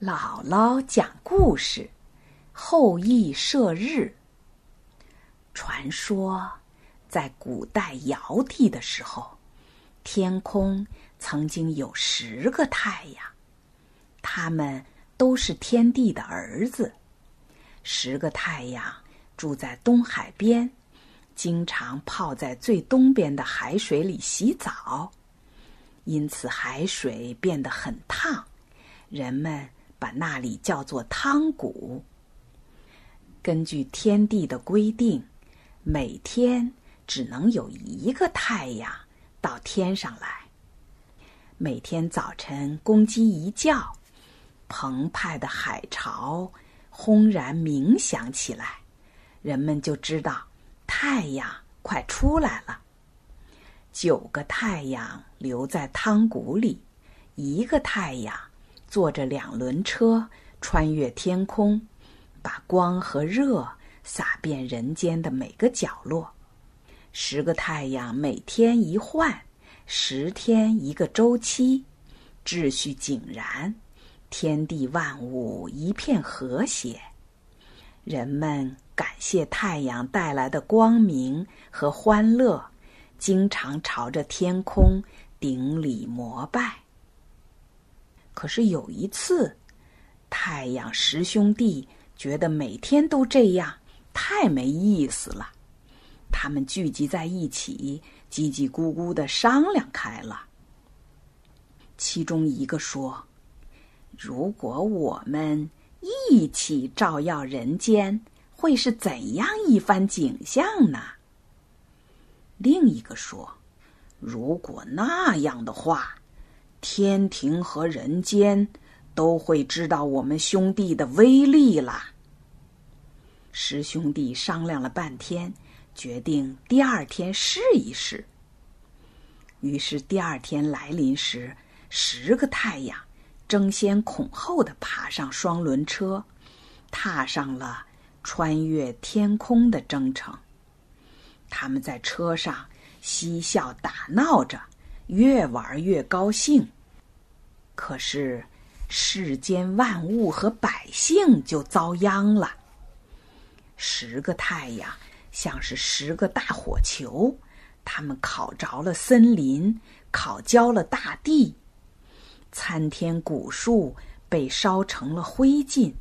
姥姥讲故事：后羿射日。传说，在古代尧帝的时候，天空曾经有十个太阳，他们都是天帝的儿子。十个太阳住在东海边，经常泡在最东边的海水里洗澡，因此海水变得很烫，人们。把那里叫做汤谷。根据天地的规定，每天只能有一个太阳到天上来。每天早晨公鸡一叫，澎湃的海潮轰然鸣响起来，人们就知道太阳快出来了。九个太阳留在汤谷里，一个太阳。坐着两轮车穿越天空，把光和热洒遍人间的每个角落。十个太阳每天一换，十天一个周期，秩序井然，天地万物一片和谐。人们感谢太阳带来的光明和欢乐，经常朝着天空顶礼膜拜。可是有一次，太阳十兄弟觉得每天都这样太没意思了，他们聚集在一起，叽叽咕咕的商量开了。其中一个说：“如果我们一起照耀人间，会是怎样一番景象呢？”另一个说：“如果那样的话。”天庭和人间都会知道我们兄弟的威力了。十兄弟商量了半天，决定第二天试一试。于是第二天来临时，十个太阳争先恐后的爬上双轮车，踏上了穿越天空的征程。他们在车上嬉笑打闹着。越玩越高兴，可是世间万物和百姓就遭殃了。十个太阳像是十个大火球，它们烤着了森林，烤焦了大地，参天古树被烧成了灰烬，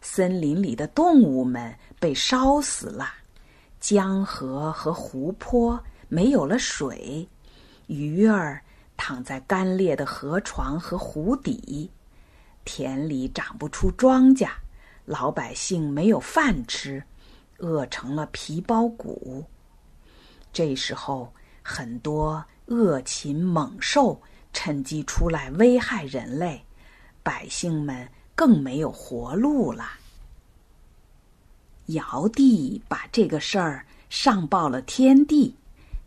森林里的动物们被烧死了，江河和湖泊没有了水。鱼儿躺在干裂的河床和湖底，田里长不出庄稼，老百姓没有饭吃，饿成了皮包骨。这时候，很多恶禽猛兽趁机出来危害人类，百姓们更没有活路了。尧帝把这个事儿上报了天帝，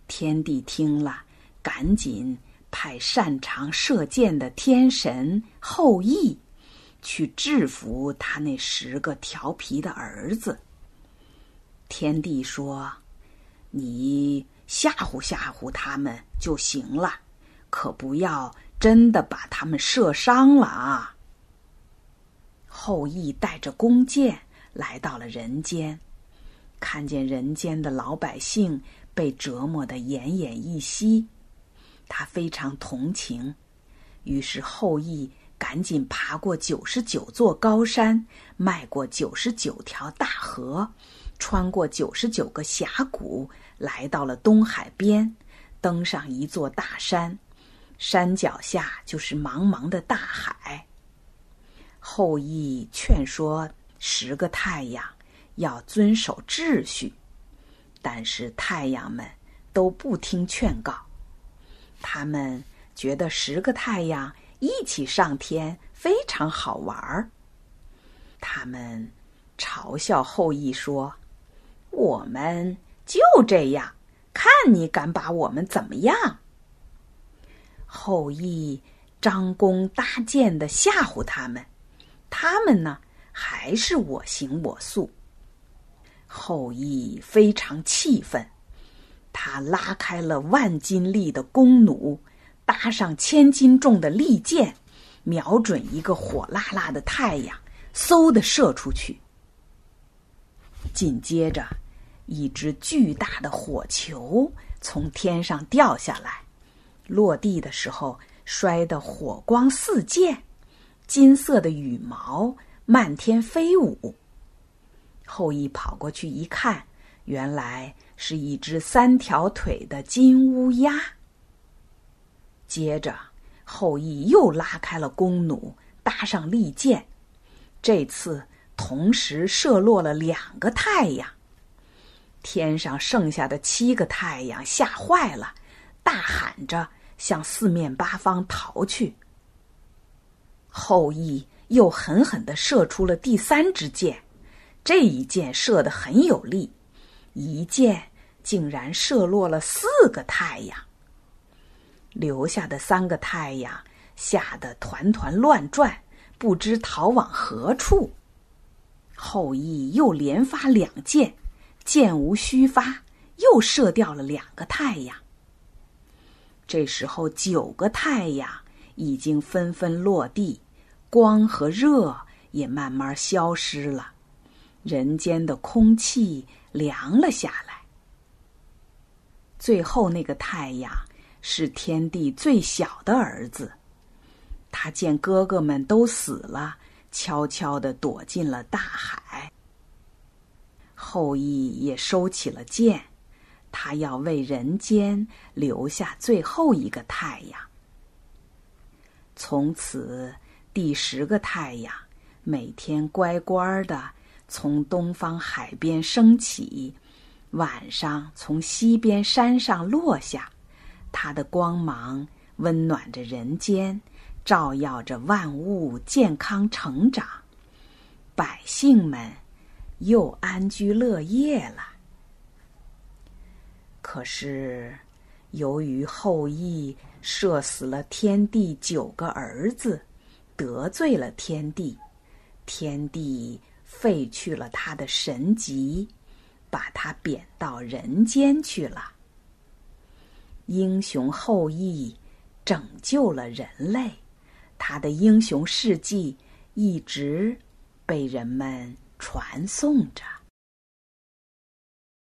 天帝听了。赶紧派擅长射箭的天神后羿去制服他那十个调皮的儿子。天帝说：“你吓唬吓唬他们就行了，可不要真的把他们射伤了啊！”后羿带着弓箭来到了人间，看见人间的老百姓被折磨得奄奄一息。他非常同情，于是后羿赶紧爬过九十九座高山，迈过九十九条大河，穿过九十九个峡谷，来到了东海边，登上一座大山，山脚下就是茫茫的大海。后羿劝说十个太阳要遵守秩序，但是太阳们都不听劝告。他们觉得十个太阳一起上天非常好玩儿。他们嘲笑后羿说：“我们就这样，看你敢把我们怎么样？”后羿张弓搭箭的吓唬他们，他们呢还是我行我素。后羿非常气愤。他拉开了万斤力的弓弩，搭上千斤重的利箭，瞄准一个火辣辣的太阳，嗖的射出去。紧接着，一只巨大的火球从天上掉下来，落地的时候摔得火光四溅，金色的羽毛漫天飞舞。后羿跑过去一看，原来是一只三条腿的金乌鸦。接着，后羿又拉开了弓弩，搭上利箭，这次同时射落了两个太阳。天上剩下的七个太阳吓坏了，大喊着向四面八方逃去。后羿又狠狠的射出了第三支箭。这一箭射得很有力，一箭竟然射落了四个太阳。留下的三个太阳吓得团团乱转，不知逃往何处。后羿又连发两箭，箭无虚发，又射掉了两个太阳。这时候，九个太阳已经纷纷落地，光和热也慢慢消失了。人间的空气凉了下来。最后那个太阳是天帝最小的儿子，他见哥哥们都死了，悄悄的躲进了大海。后羿也收起了剑，他要为人间留下最后一个太阳。从此，第十个太阳每天乖乖的。从东方海边升起，晚上从西边山上落下，它的光芒温暖着人间，照耀着万物健康成长，百姓们又安居乐业了。可是，由于后羿射死了天帝九个儿子，得罪了天帝，天帝。废去了他的神级，把他贬到人间去了。英雄后裔拯救了人类，他的英雄事迹一直被人们传颂着。